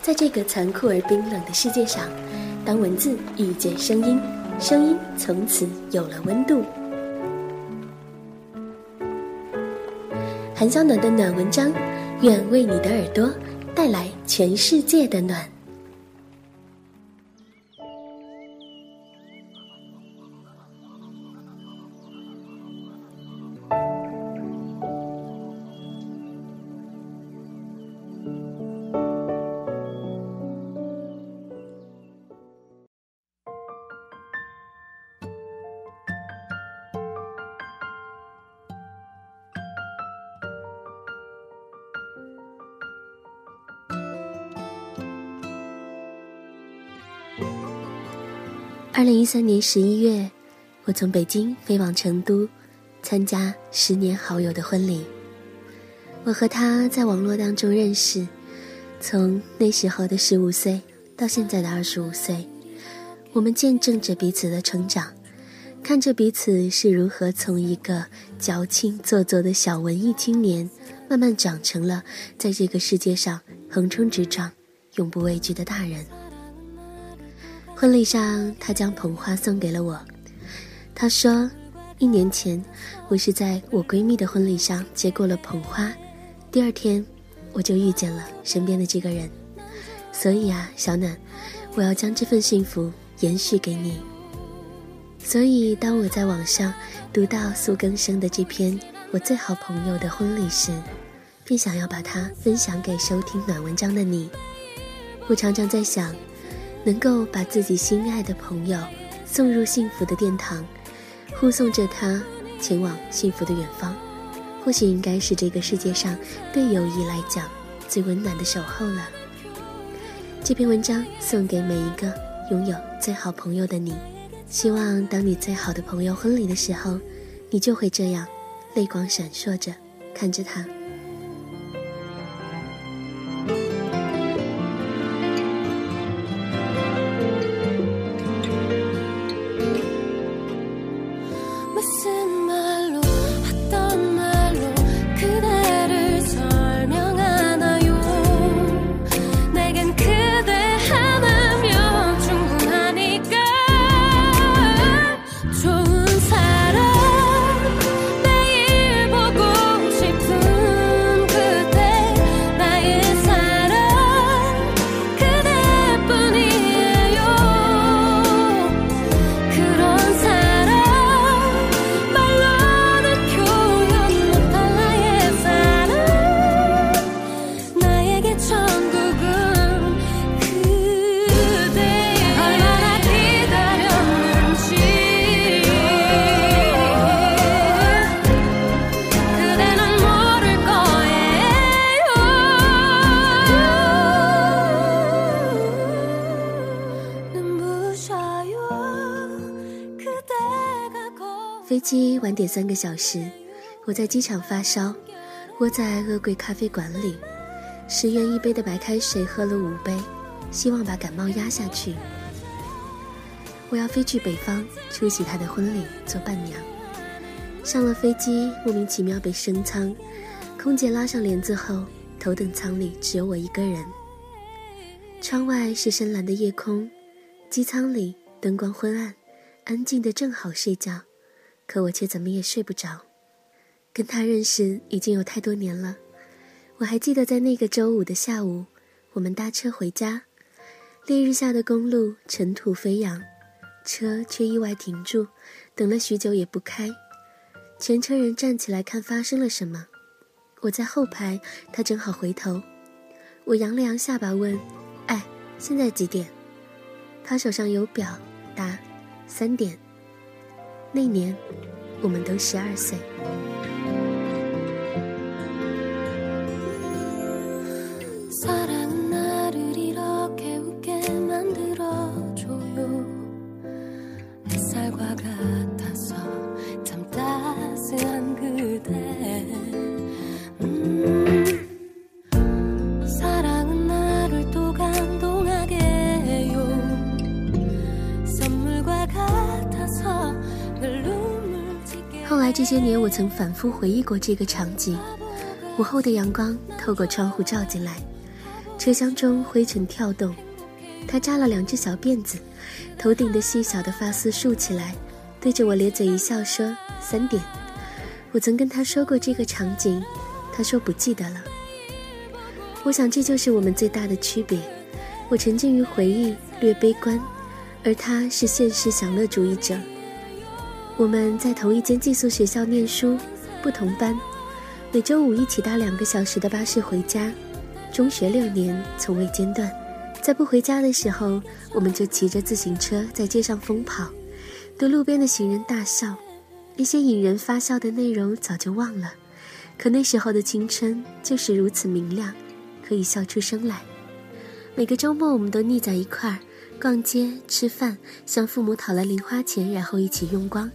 在这个残酷而冰冷的世界上，当文字遇见声音，声音从此有了温度。韩小暖的暖文章，愿为你的耳朵带来全世界的暖。二零一三年十一月，我从北京飞往成都，参加十年好友的婚礼。我和他在网络当中认识，从那时候的十五岁到现在的二十五岁，我们见证着彼此的成长，看着彼此是如何从一个矫情做作的小文艺青年，慢慢长成了在这个世界上横冲直撞、永不畏惧的大人。婚礼上，他将捧花送给了我。他说：“一年前，我是在我闺蜜的婚礼上接过了捧花，第二天，我就遇见了身边的这个人。所以啊，小暖，我要将这份幸福延续给你。所以，当我在网上读到苏更生的这篇《我最好朋友的婚礼》时，便想要把它分享给收听暖文章的你。我常常在想。”能够把自己心爱的朋友送入幸福的殿堂，护送着他前往幸福的远方，或许应该是这个世界上对友谊来讲最温暖的守候了。这篇文章送给每一个拥有最好朋友的你，希望当你最好的朋友婚礼的时候，你就会这样泪光闪烁着看着他。飞机晚点三个小时，我在机场发烧，窝在恶贵咖啡馆里，十元一杯的白开水喝了五杯，希望把感冒压下去。我要飞去北方出席他的婚礼，做伴娘。上了飞机，莫名其妙被升舱，空姐拉上帘子后，头等舱里只有我一个人。窗外是深蓝的夜空，机舱里灯光昏暗，安静的正好睡觉。可我却怎么也睡不着。跟他认识已经有太多年了，我还记得在那个周五的下午，我们搭车回家，烈日下的公路尘土飞扬，车却意外停住，等了许久也不开，全车人站起来看发生了什么。我在后排，他正好回头，我扬了扬下巴问：“哎，现在几点？”他手上有表，答：“三点。”那年，我们都十二岁。些年，我曾反复回忆过这个场景：午后的阳光透过窗户照进来，车厢中灰尘跳动，他扎了两只小辫子，头顶的细小的发丝竖起来，对着我咧嘴一笑说：“三点。”我曾跟他说过这个场景，他说不记得了。我想这就是我们最大的区别。我沉浸于回忆，略悲观，而他是现实享乐主义者。我们在同一间寄宿学校念书，不同班，每周五一起搭两个小时的巴士回家。中学六年从未间断，在不回家的时候，我们就骑着自行车在街上疯跑，对路边的行人大笑。一些引人发笑的内容早就忘了，可那时候的青春就是如此明亮，可以笑出声来。每个周末，我们都腻在一块儿逛街、吃饭，向父母讨来零花钱，然后一起用光。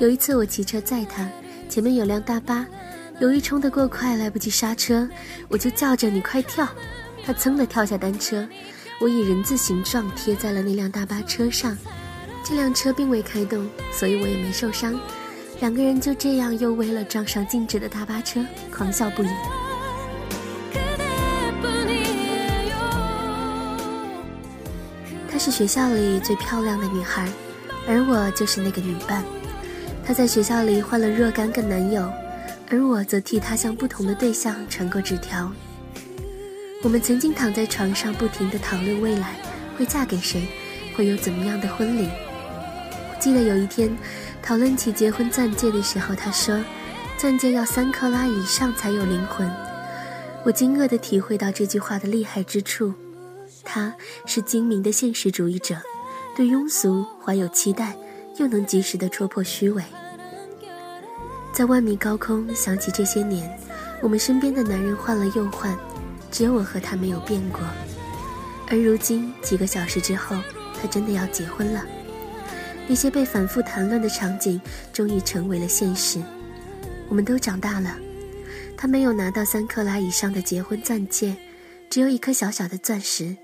有一次，我骑车载他，前面有辆大巴，由于冲得过快，来不及刹车，我就叫着“你快跳”，他噌地跳下单车，我以人字形状贴在了那辆大巴车上。这辆车并未开动，所以我也没受伤。两个人就这样又为了撞上静止的大巴车狂笑不已。她是学校里最漂亮的女孩，而我就是那个女伴。她在学校里换了若干个男友，而我则替她向不同的对象传过纸条。我们曾经躺在床上不停地讨论未来会嫁给谁，会有怎么样的婚礼。我记得有一天讨论起结婚钻戒的时候，她说：“钻戒要三克拉以上才有灵魂。”我惊愕地体会到这句话的厉害之处。他是精明的现实主义者，对庸俗怀有期待，又能及时的戳破虚伪。在万米高空想起这些年，我们身边的男人换了又换，只有我和他没有变过。而如今几个小时之后，他真的要结婚了。那些被反复谈论的场景终于成为了现实。我们都长大了，他没有拿到三克拉以上的结婚钻戒。只有一颗小小的钻石，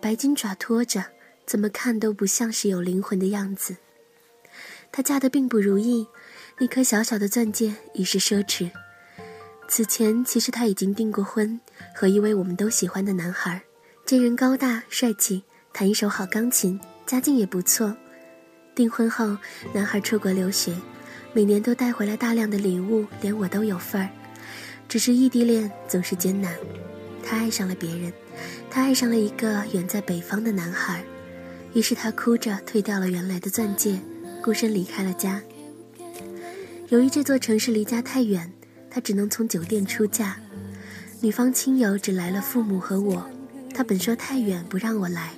白金爪托着，怎么看都不像是有灵魂的样子。她嫁得并不如意，那颗小小的钻戒已是奢侈。此前其实她已经订过婚，和一位我们都喜欢的男孩，这人高大帅气，弹一手好钢琴，家境也不错。订婚后，男孩出国留学，每年都带回来大量的礼物，连我都有份儿。只是异地恋总是艰难。他爱上了别人，他爱上了一个远在北方的男孩，于是他哭着退掉了原来的钻戒，孤身离开了家。由于这座城市离家太远，他只能从酒店出嫁。女方亲友只来了父母和我，他本说太远不让我来，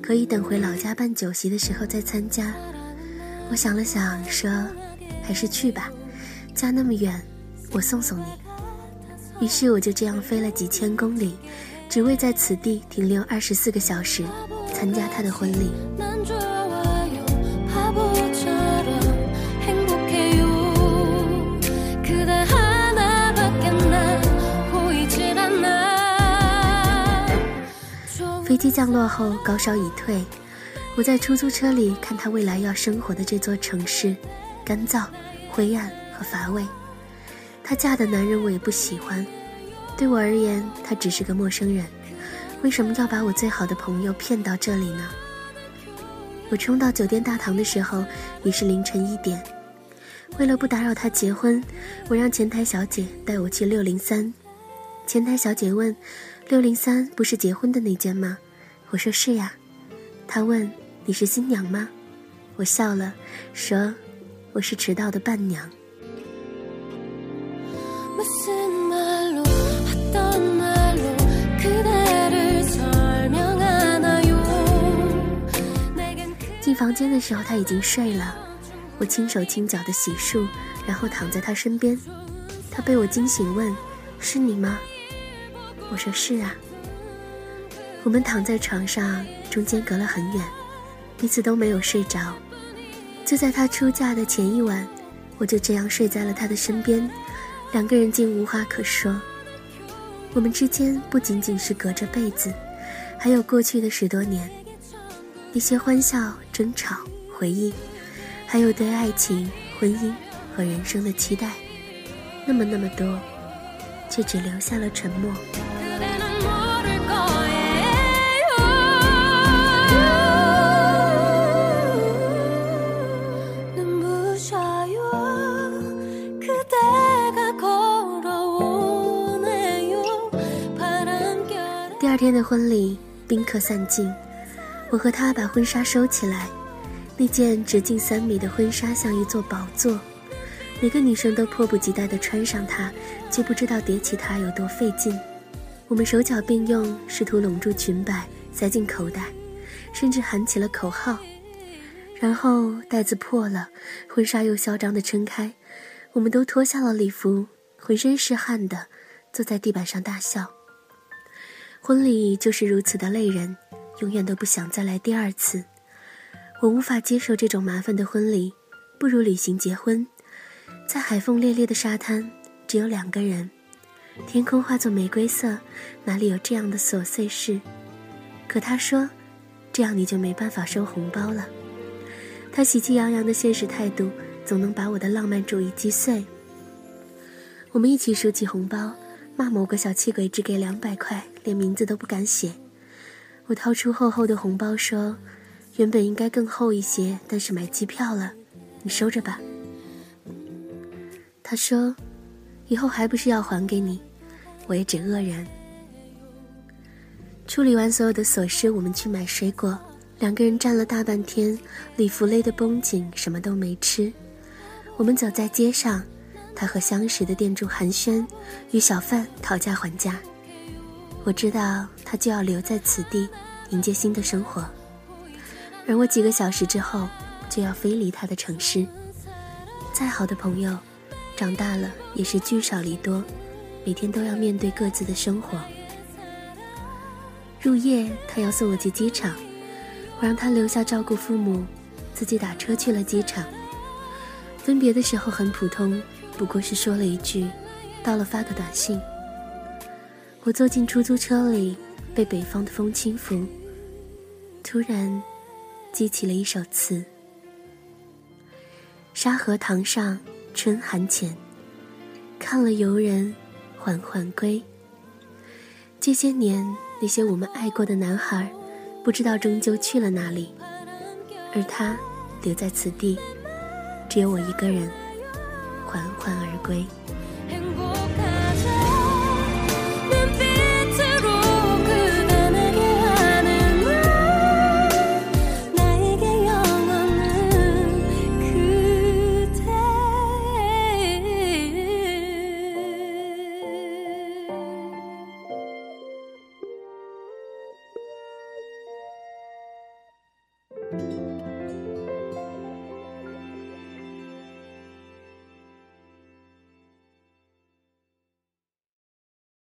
可以等回老家办酒席的时候再参加。我想了想，说，还是去吧，家那么远，我送送你。于是我就这样飞了几千公里，只为在此地停留二十四个小时，参加他的婚礼。飞机降落后，高烧已退，我在出租车里看他未来要生活的这座城市，干燥、灰暗和乏味。他嫁的男人我也不喜欢，对我而言，他只是个陌生人。为什么要把我最好的朋友骗到这里呢？我冲到酒店大堂的时候已是凌晨一点。为了不打扰他结婚，我让前台小姐带我去六零三。前台小姐问：“六零三不是结婚的那间吗？”我说：“是呀。”他问：“你是新娘吗？”我笑了，说：“我是迟到的伴娘。”进房间的时候，他已经睡了。我轻手轻脚的洗漱，然后躺在他身边。他被我惊醒，问：“是你吗？”我说：“是啊。”我们躺在床上，中间隔了很远，彼此都没有睡着。就在他出嫁的前一晚，我就这样睡在了他的身边。两个人竟无话可说。我们之间不仅仅是隔着被子，还有过去的十多年，一些欢笑、争吵、回忆，还有对爱情、婚姻和人生的期待，那么那么多，却只留下了沉默。二天的婚礼，宾客散尽，我和他把婚纱收起来。那件直径三米的婚纱像一座宝座，每个女生都迫不及待地穿上它，却不知道叠起它有多费劲。我们手脚并用，试图拢住裙摆，塞进口袋，甚至喊起了口号。然后袋子破了，婚纱又嚣张地撑开，我们都脱下了礼服，浑身是汗的，坐在地板上大笑。婚礼就是如此的累人，永远都不想再来第二次。我无法接受这种麻烦的婚礼，不如旅行结婚。在海风烈烈的沙滩，只有两个人，天空化作玫瑰色，哪里有这样的琐碎事？可他说，这样你就没办法收红包了。他喜气洋洋的现实态度，总能把我的浪漫主义击碎。我们一起数起红包。骂某个小气鬼只给两百块，连名字都不敢写。我掏出厚厚的红包说：“原本应该更厚一些，但是买机票了，你收着吧。”他说：“以后还不是要还给你？”我也只愕然。处理完所有的琐事，我们去买水果。两个人站了大半天，礼服勒得绷紧，什么都没吃。我们走在街上。他和相识的店主寒暄，与小贩讨价还价。我知道他就要留在此地，迎接新的生活，而我几个小时之后就要飞离他的城市。再好的朋友，长大了也是聚少离多，每天都要面对各自的生活。入夜，他要送我去机场，我让他留下照顾父母，自己打车去了机场。分别的时候很普通。不过是说了一句：“到了发个短信。”我坐进出租车里，被北方的风轻拂，突然记起了一首词：“沙河塘上春寒浅，看了游人缓缓归。”这些年，那些我们爱过的男孩，不知道终究去了哪里，而他留在此地，只有我一个人。缓缓而归。